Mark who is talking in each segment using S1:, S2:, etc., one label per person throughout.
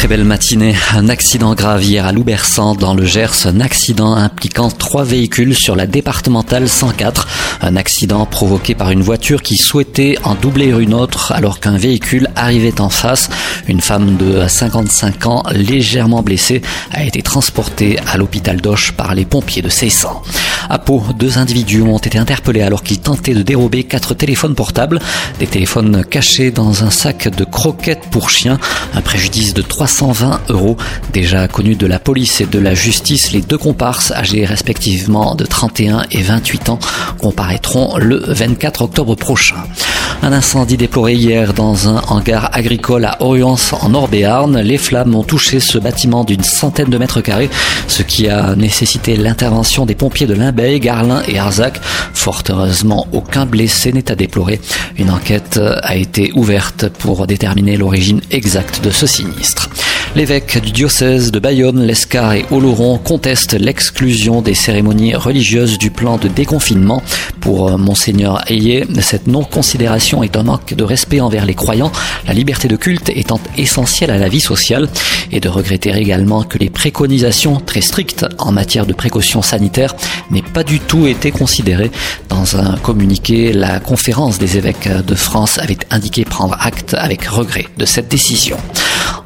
S1: Très belle matinée. Un accident grave hier à Loubersan dans le Gers. Un accident impliquant trois véhicules sur la départementale 104. Un accident provoqué par une voiture qui souhaitait en doubler une autre alors qu'un véhicule arrivait en face. Une femme de 55 ans légèrement blessée a été transportée à l'hôpital d'Auch par les pompiers de Cessan. À Pau, deux individus ont été interpellés alors qu'ils tentaient de dérober quatre téléphones portables. Des téléphones cachés dans un sac de croquettes pour chiens. Un préjudice de 320 euros. Déjà connu de la police et de la justice, les deux comparses âgés respectivement de 31 et 28 ans comparaîtront le 24 octobre prochain. Un incendie déploré hier dans un hangar agricole à Orience en Nord-Béarn. Les flammes ont touché ce bâtiment d'une centaine de mètres carrés, ce qui a nécessité l'intervention des pompiers de Limbey, Garlin et Arzac. Fort heureusement, aucun blessé n'est à déplorer. Une enquête a été ouverte pour déterminer l'origine exacte de ce sinistre. L'évêque du diocèse de Bayonne, Lescar et Oloron contestent l'exclusion des cérémonies religieuses du plan de déconfinement. Pour Monseigneur Ayé, cette non-considération est un manque de respect envers les croyants, la liberté de culte étant essentielle à la vie sociale, et de regretter également que les préconisations très strictes en matière de précautions sanitaires n'aient pas du tout été considérées. Dans un communiqué, la conférence des évêques de France avait indiqué prendre acte avec regret de cette décision.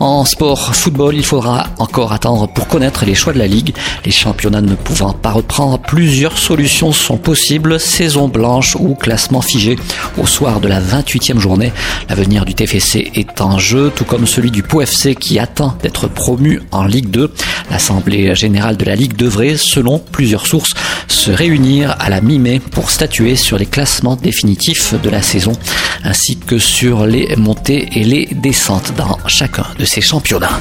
S1: En sport football, il faudra encore attendre pour connaître les choix de la Ligue. Les championnats ne pouvant pas reprendre, plusieurs solutions sont possibles. Saison blanche ou classement figé. Au soir de la 28e journée, l'avenir du TFC est en jeu, tout comme celui du Pau FC qui attend d'être promu en Ligue 2. L'Assemblée générale de la Ligue devrait, selon plusieurs sources, se réunir à la mi-mai pour statuer sur les classements définitifs de la saison, ainsi que sur les montées et les descentes dans chacun de ces championnats.